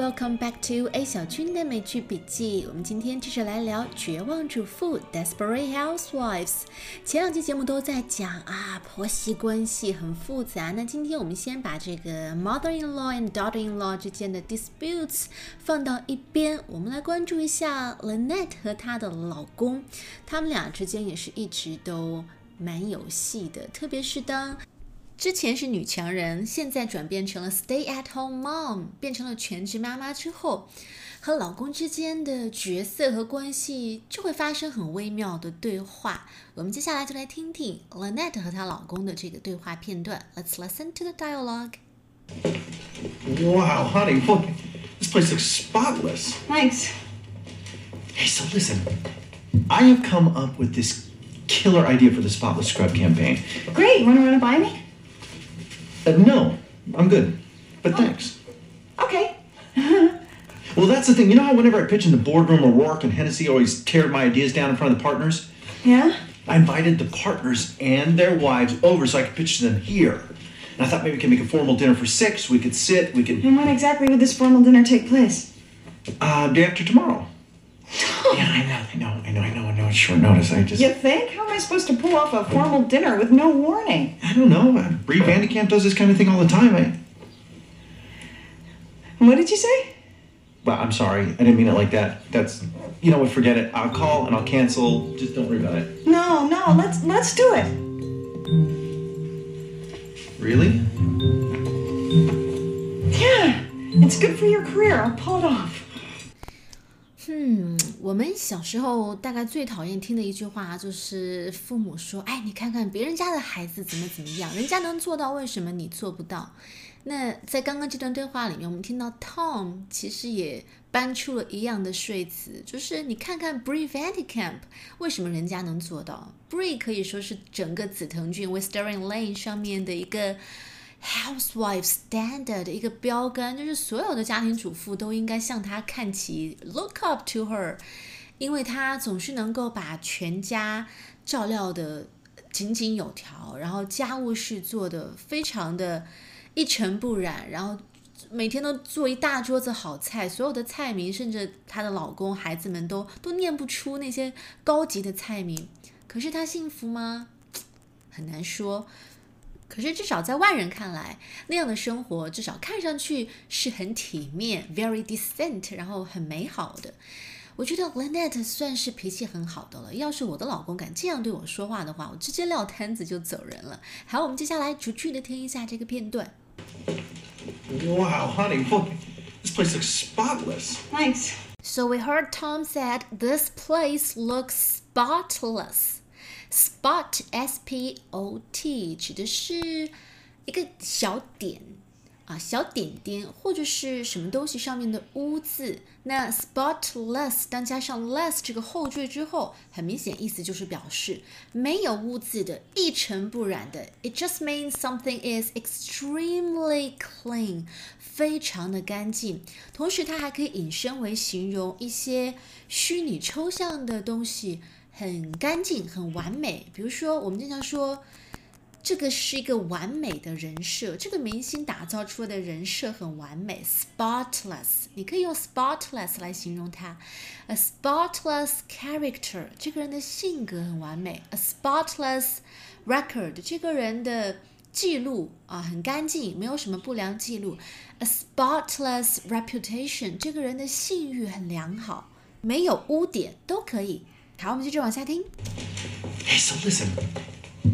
Welcome back to A 小军的美剧笔记。我们今天继续来聊《绝望主妇》（Desperate Housewives）。前两期节目都在讲啊，婆媳关系很复杂。那今天我们先把这个 mother-in-law and daughter-in-law 之间的 disputes 放到一边，我们来关注一下 Lynette 和她的老公，他们俩之间也是一直都蛮有戏的，特别是当。之前是女强人，现在转变成了 stay-at-home mom，变成了全职妈妈之后，和老公之间的角色和关系就会发生很微妙的对话。我们接下来就来听听 Lynette 和她老公的这个对话片段。Let's listen to the dialogue. Wow, honey, look, this place looks spotless. Thanks. Hey, so listen, I have come up with this killer idea for the spotless scrub campaign. Great. You want to run it by me? Uh, no, I'm good, but thanks. Okay. Well, that's the thing. You know how whenever I pitch in the boardroom, O'Rourke and Hennessy always tear my ideas down in front of the partners? Yeah? I invited the partners and their wives over so I could pitch to them here. And I thought maybe we could make a formal dinner for six. We could sit. We could. And when exactly would this formal dinner take place? Uh, day after tomorrow. yeah, I know, I know, I know, I know, It's short notice. I just. You think? How am I supposed to pull off a formal dinner with no warning? I don't know. Uh, Bree Vandekamp does this kind of thing all the time. I. What did you say? Well, I'm sorry. I didn't mean it like that. That's. You know what? Forget it. I'll call and I'll cancel. Just don't worry about it. No, no. Let's let's do it. Really? Yeah. It's good for your career. I'll pull it off. 嗯，我们小时候大概最讨厌听的一句话就是父母说：“哎，你看看别人家的孩子怎么怎么样，人家能做到，为什么你做不到？”那在刚刚这段对话里面，我们听到 Tom 其实也搬出了一样的说辞，就是你看看 Bree Vandekamp，为什么人家能做到？Bree 可以说是整个紫藤郡 Wistering Lane 上面的一个。Housewife standard 的一个标杆，就是所有的家庭主妇都应该向她看齐，look up to her，因为她总是能够把全家照料的井井有条，然后家务事做的非常的一尘不染，然后每天都做一大桌子好菜，所有的菜名，甚至她的老公、孩子们都都念不出那些高级的菜名。可是她幸福吗？很难说。可是至少在外人看来，那样的生活至少看上去是很体面，very decent，然后很美好的。我觉得 Lynette 算是脾气很好的了。要是我的老公敢这样对我说话的话，我直接撂摊子就走人了。好，我们接下来逐句的听一下这个片段。 Wow, honey, look, this place looks spotless. Thanks. So we heard Tom said this place looks spotless. Spot S P O T 指的是一个小点啊，小点点或者是什么东西上面的污渍。那 spotless 当加上 less 这个后缀之后，很明显意思就是表示没有污渍的、一尘不染的。It just means something is extremely clean，非常的干净。同时，它还可以引申为形容一些虚拟抽象的东西。很干净，很完美。比如说，我们经常说，这个是一个完美的人设，这个明星打造出来的人设很完美，spotless。你可以用 spotless 来形容他，a spotless character，这个人的性格很完美，a spotless record，这个人的记录啊很干净，没有什么不良记录，a spotless reputation，这个人的信誉很良好，没有污点都可以。好，我们接着往下听。 Hey, so listen,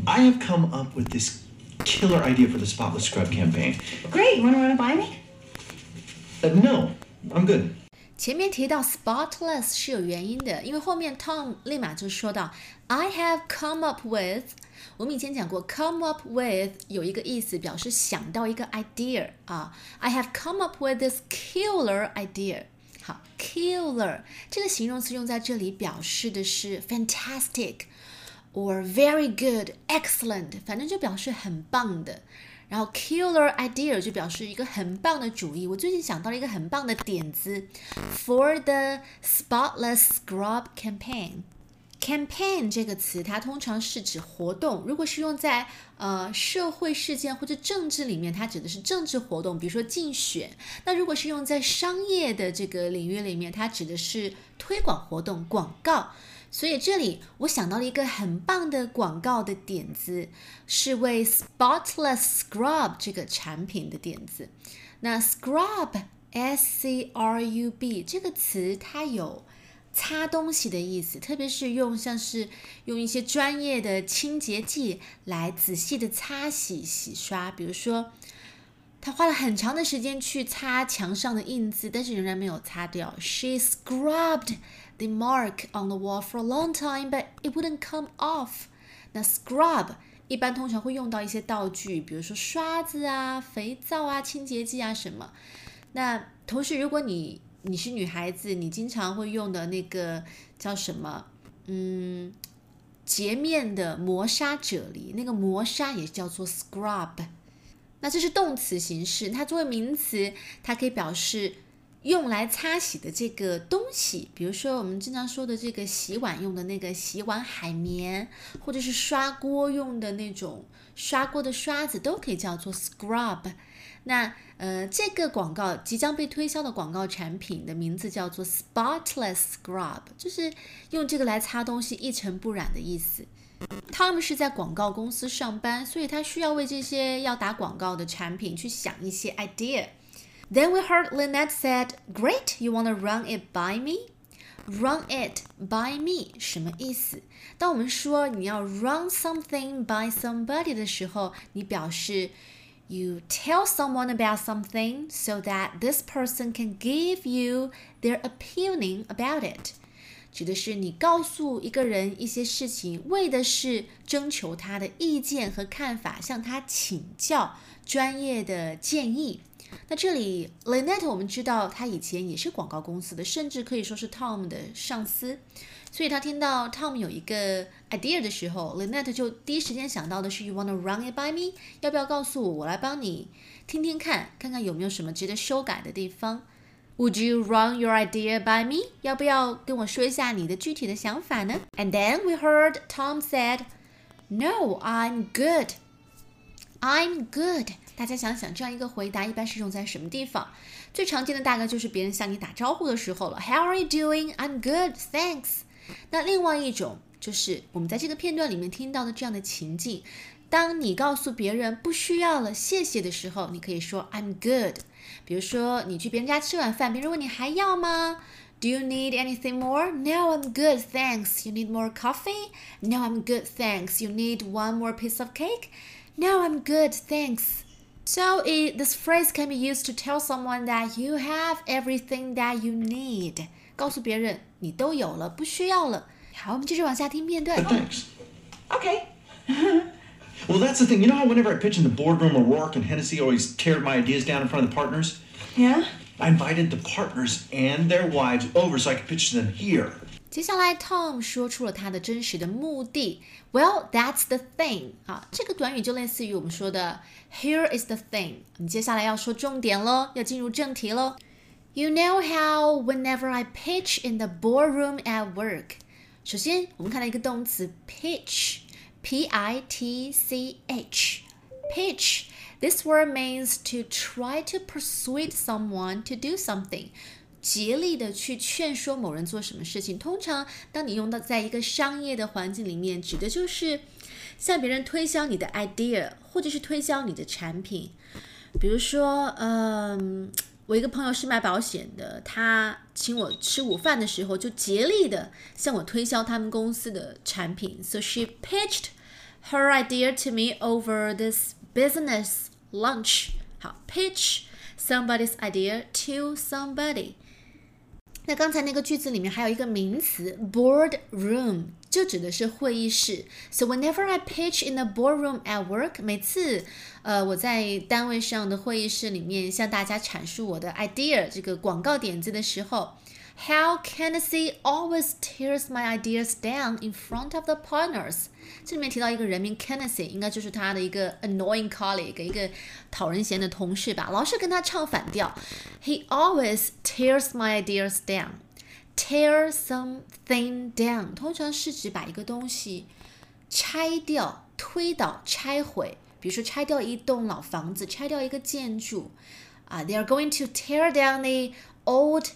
I have come up with this killer idea for the spotless scrub campaign. Great. You want to run it by me? Uh, no, I'm good. 前面提到 spotless 是有原因的，因为后面 Tom 立马就说到 I have come up with。我们以前讲过，come up with 有一个意思，表示想到一个 idea 啊。I have come up with this killer idea。 好，killer 这个形容词用在这里表示的是 fantastic or very good, excellent，反正就表示很棒的。然后 killer idea 就表示一个很棒的主意。我最近想到了一个很棒的点子，for the spotless scrub campaign。Campaign 这个词，它通常是指活动。如果是用在呃社会事件或者政治里面，它指的是政治活动，比如说竞选。那如果是用在商业的这个领域里面，它指的是推广活动、广告。所以这里我想到了一个很棒的广告的点子，是为 Spotless Scrub 这个产品的点子。那 Scrub S C R U B 这个词，它有。擦东西的意思，特别是用像是用一些专业的清洁剂来仔细的擦洗洗刷。比如说，他花了很长的时间去擦墙上的印字，但是仍然没有擦掉。She scrubbed the mark on the wall for a long time, but it wouldn't come off. 那 scrub 一般通常会用到一些道具，比如说刷子啊、肥皂啊、清洁剂啊什么。那同时，如果你你是女孩子，你经常会用的那个叫什么？嗯，洁面的磨砂啫喱，那个磨砂也叫做 scrub。那这是动词形式，它作为名词，它可以表示用来擦洗的这个东西，比如说我们经常说的这个洗碗用的那个洗碗海绵，或者是刷锅用的那种刷锅的刷子，都可以叫做 scrub。那呃，这个广告即将被推销的广告产品的名字叫做 Spotless Scrub，就是用这个来擦东西一尘不染的意思。Tom 是在广告公司上班，所以他需要为这些要打广告的产品去想一些 idea。Then we heard Lynette said, "Great, you wanna run it by me?" Run it by me 什么意思？当我们说你要 run something by somebody 的时候，你表示。You tell someone about something so that this person can give you their opinion about it，指的是你告诉一个人一些事情，为的是征求他的意见和看法，向他请教专业的建议。那这里 Lynette 我们知道他以前也是广告公司的，甚至可以说是 Tom 的上司。所以他听到 Tom 有一个 idea 的时候，Lynette 就第一时间想到的是 You wanna run it by me？要不要告诉我，我来帮你听听看，看看有没有什么值得修改的地方？Would you run your idea by me？要不要跟我说一下你的具体的想法呢？And then we heard Tom said, No, I'm good. I'm good. 大家想想，这样一个回答一般是用在什么地方？最常见的大概就是别人向你打招呼的时候了。How are you doing? I'm good, thanks. 那另外一种就是我们在这个片段里面听到的这样的情境：当你告诉别人不需要了，谢谢的时候，你可以说 I'm good。比如说你去别人家吃晚饭，别人问你还要吗？Do you need anything more? No, I'm good, thanks. You need more coffee? No, I'm good, thanks. You need one more piece of cake? No, I'm good, thanks. So it, this phrase can be used to tell someone that you have everything that you need. 告诉别人你都有了，不需要了。好，我们继续往下听片段。Thanks. Okay. Well, that's the thing. You know how whenever I pitch in the boardroom, O'Rourke and Hennessy always tear my ideas down in front of the partners? Yeah? I invited the partners and their wives over so I could pitch to them here. 接下来，Tom 说出了他的真实的目的。Well, that's the thing 啊，这个短语就类似于我们说的 "Here is the thing"。你接下来要说重点喽，要进入正题喽。You know how whenever I pitch in the boardroom at work，首先我们看到一个动词 pitch，p i t c h，pitch。This word means to try to persuade someone to do something， 竭力的去劝说某人做什么事情。通常，当你用到在一个商业的环境里面，指的就是向别人推销你的 idea，或者是推销你的产品。比如说，嗯。我一个朋友是卖保险的，他请我吃午饭的时候，就竭力的向我推销他们公司的产品。So she pitched her idea to me over this business lunch. 好，pitch somebody's idea to somebody. 那刚才那个句子里面还有一个名词 boardroom，就指的是会议室。So whenever I pitch in the boardroom at work，每次呃我在单位上的会议室里面向大家阐述我的 idea 这个广告点子的时候。How Kennedy always tears my ideas down in front of the partners。这里面提到一个人名 Kennedy，应该就是他的一个 annoying colleague，一个讨人嫌的同事吧，老是跟他唱反调。He always tears my ideas down。 tear something down 通常是指把一个东西拆掉、推倒、拆毁。比如说，拆掉一栋老房子，拆掉一个建筑。啊、uh,，they are going to tear down the old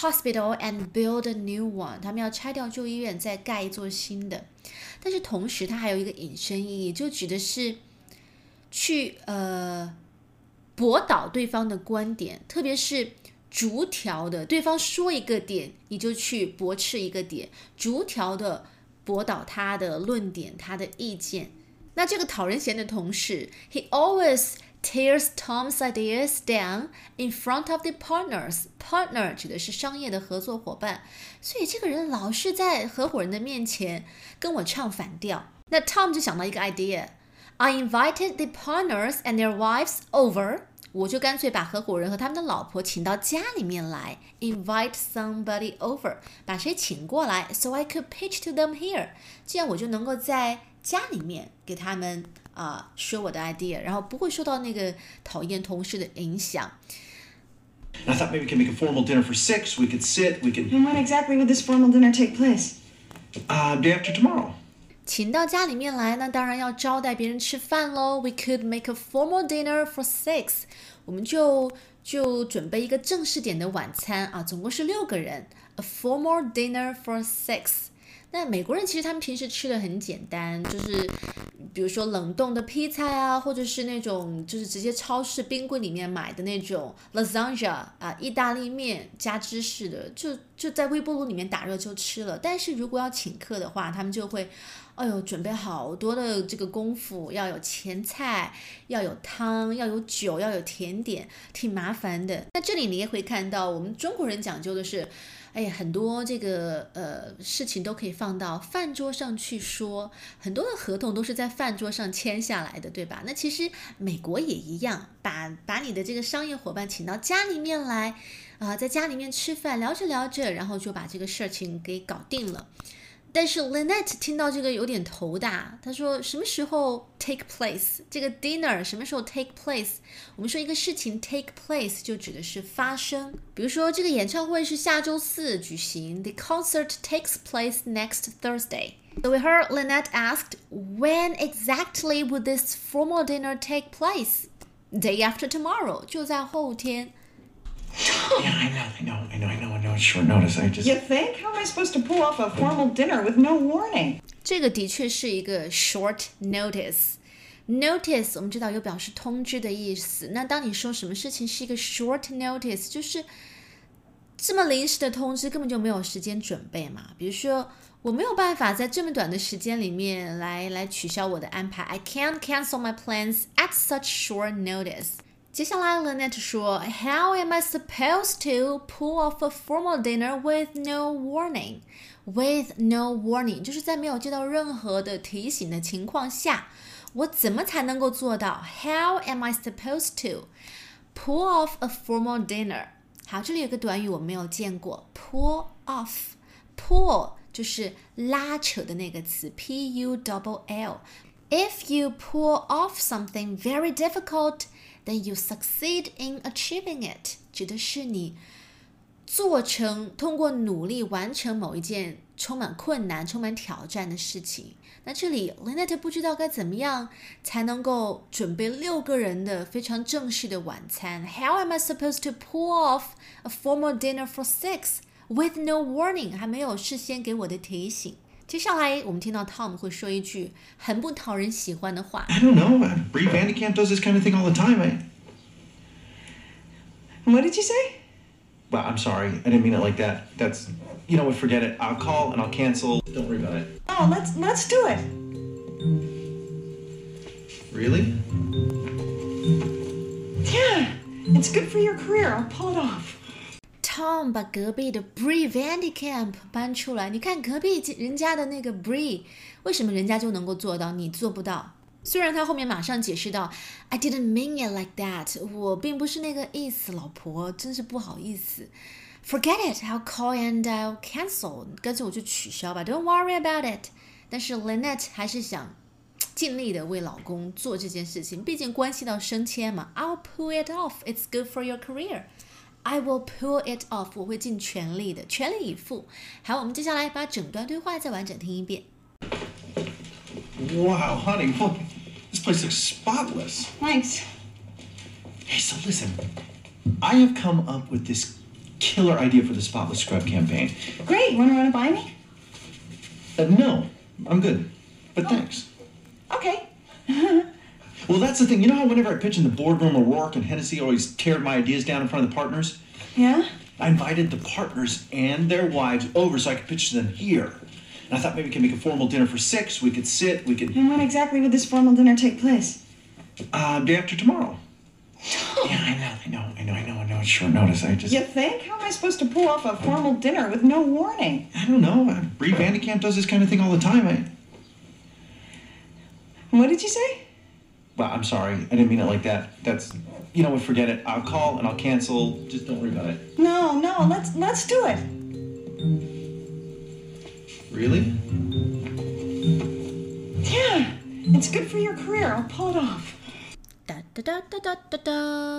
hospital and build a new one。他们要拆掉旧医院，再盖一座新的。但是同时，它还有一个引申意义，就指的是去呃驳倒对方的观点，特别是逐条的，对方说一个点，你就去驳斥一个点，逐条的驳倒他的论点、他的意见。那这个讨人嫌的同事，he always tears Tom's ideas down in front of the partners. Partner 指的是商业的合作伙伴，所以这个人老是在合伙人的面前跟我唱反调。那 Tom 就想到一个 idea. I invited the partners and their wives over. 我就干脆把合伙人和他们的老婆请到家里面来，invite somebody over，把谁请过来，so I could pitch to them here，这样我就能够在家里面给他们 啊、呃、说我的 idea，然后不会受到那个讨厌同事的影响。I thought maybe we could make a formal dinner for six. We could sit. We could. And when exactly would this formal dinner take place? Uh, day after tomorrow. 请到家里面来，那当然要招待别人吃饭喽。We could make a formal dinner for six，我们就就准备一个正式点的晚餐啊，总共是六个人。A formal dinner for six。那美国人其实他们平时吃的很简单，就是比如说冷冻的披萨啊，或者是那种就是直接超市冰柜里面买的那种 lasagna 啊，意大利面加芝士的，就就在微波炉里面打热就吃了。但是如果要请客的话，他们就会，哎呦，准备好多的这个功夫，要有前菜，要有汤，要有酒，要有甜点，挺麻烦的。那这里你也会看到，我们中国人讲究的是。哎呀，很多这个呃事情都可以放到饭桌上去说，很多的合同都是在饭桌上签下来的，对吧？那其实美国也一样，把把你的这个商业伙伴请到家里面来，啊、在家里面吃饭，聊着聊着，然后就把这个事情给搞定了。但是 Lynette 听到这个有点头大，她说什么时候 take place 这个 dinner 什么时候 take place？我们说一个事情 take place 就指的是发生，比如说这个演唱会是下周四举行，the concert takes place next Thursday。So we heard Lynette asked, when exactly would this formal dinner take place? Day after tomorrow，就在后天。 Yeah, I know, I know, I know, I know, I know. It's short notice. I just. You think? How am I supposed to pull off a formal dinner with no warning? 这个的确是一个 short notice。Notice 我们知道有表示通知的意思。那当你说什么事情是一个 short notice，就是这么临时的通知，根本就没有时间准备嘛。比如说，我没有办法在这么短的时间里面来来取消我的安排。I can't cancel my plans at such short notice。 接下来，Lynette 说，How am I supposed to pull off a formal dinner with no warning? With no warning，就是在没有接到任何的提醒的情况下，我怎么才能够做到？How am I supposed to pull off a formal dinner？好，这里有个短语我没有见过，pull off。pull 就是拉扯的那个词，p u double l。If you pull off something very difficult, then you succeed in achieving it，指的是你做成通过努力完成某一件充满困难、充满挑战的事情。那这里 Lynette 不知道该怎么样才能够准备六个人的非常正式的晚餐。How am I supposed to pull off a formal dinner for six with no warning？还没有事先给我的提醒。 接下来我们听到 Tom 会说一句很不讨人喜欢的话。 I don't know. Uh, Bree Vandekamp does this kind of thing all the time. I. What did you say? Well, I'm sorry. I didn't mean it like that. That's. You know what? Forget it. I'll call and I'll cancel. Don't worry about it. Oh, let's let's do it. Really? Yeah, it's good for your career. I'll pull it off. Tom 把隔壁的 Bree Vandekamp 搬出来，你看隔壁人家的那个 Bree，为什么人家就能够做到，你做不到？虽然他后面马上解释到，I didn't mean it like that，我并不是那个意思，老婆，真是不好意思。Forget it, I'll call and I'll cancel，干脆我就取消吧，Don't worry about it。但是 Lynette 还是想尽力的为老公做这件事情，毕竟关系到升迁嘛。I'll pull it off, it's good for your career。 I will pull it off，我会尽全力的，全力以赴。好，我们接下来把整段对话再完整听一遍。 Wow, honey, look, this place looks spotless. Thanks. Hey, so listen, I have come up with this killer idea for the Spotless Scrub campaign. Great. You want to run it by me? Uh, no, I'm good, but thanks. Well, that's the thing. You know how whenever I pitch in the boardroom, O'Rourke and Hennessy always tear my ideas down in front of the partners? Yeah? I invited the partners and their wives over so I could pitch to them here. And I thought maybe we could make a formal dinner for six. We could sit. We could. And when exactly would this formal dinner take place? Uh, day after tomorrow. yeah, I know, I know, I know, I know, I know. It's short notice. I just. You think? How am I supposed to pull off a formal dinner with no warning? I don't know. Bree Vandekamp does this kind of thing all the time. I. What did you say? Well, I'm sorry. I didn't mean it like that. That's. You know what? Forget it. I'll call and I'll cancel. Just don't worry about it. No, no. Let's let's do it. Really? Yeah. It's good for your career. I'll pull it off. 哒哒哒哒哒哒哒，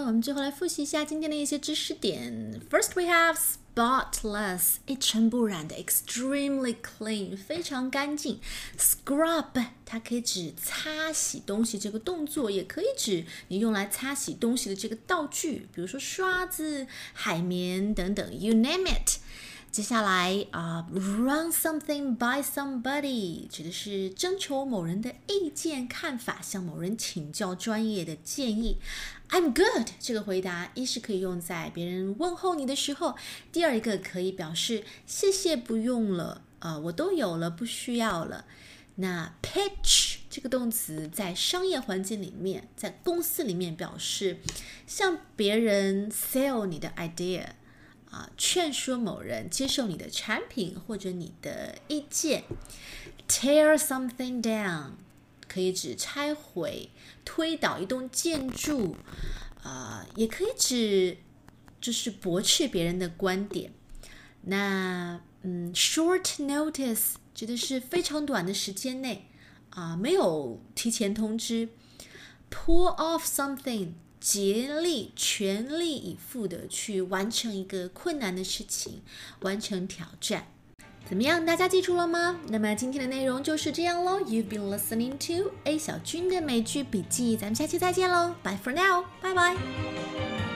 我们最后来复习一下今天的一些知识点。First we have spotless，一尘不染的，extremely clean，非常干净。Scrub，它可以指擦洗东西这个动作，也可以指你用来擦洗东西的这个道具，比如说刷子、海绵等等，you name it。接下来啊、r u n something by somebody 指的是征求某人的意见看法，向某人请教专业的建议。I'm good 这个回答，一是可以用在别人问候你的时候，第二一个可以表示谢谢不用了，啊、我都有了，不需要了。那 pitch 这个动词在商业环境里面，在公司里面表示向别人 sell 你的 idea。啊，劝说某人接受你的产品或者你的意见。Tear something down 可以指拆毁、推倒一栋建筑，啊、也可以指就是驳斥别人的观点。那嗯，short notice 指的是非常短的时间内啊、没有提前通知。Pull off something 竭力、全力以赴的去完成一个困难的事情，完成挑战。怎么样？大家记住了吗？那么今天的内容就是这样喽。You've been listening to A 小军的美剧笔记，咱们下期再见喽，Bye for now，拜拜。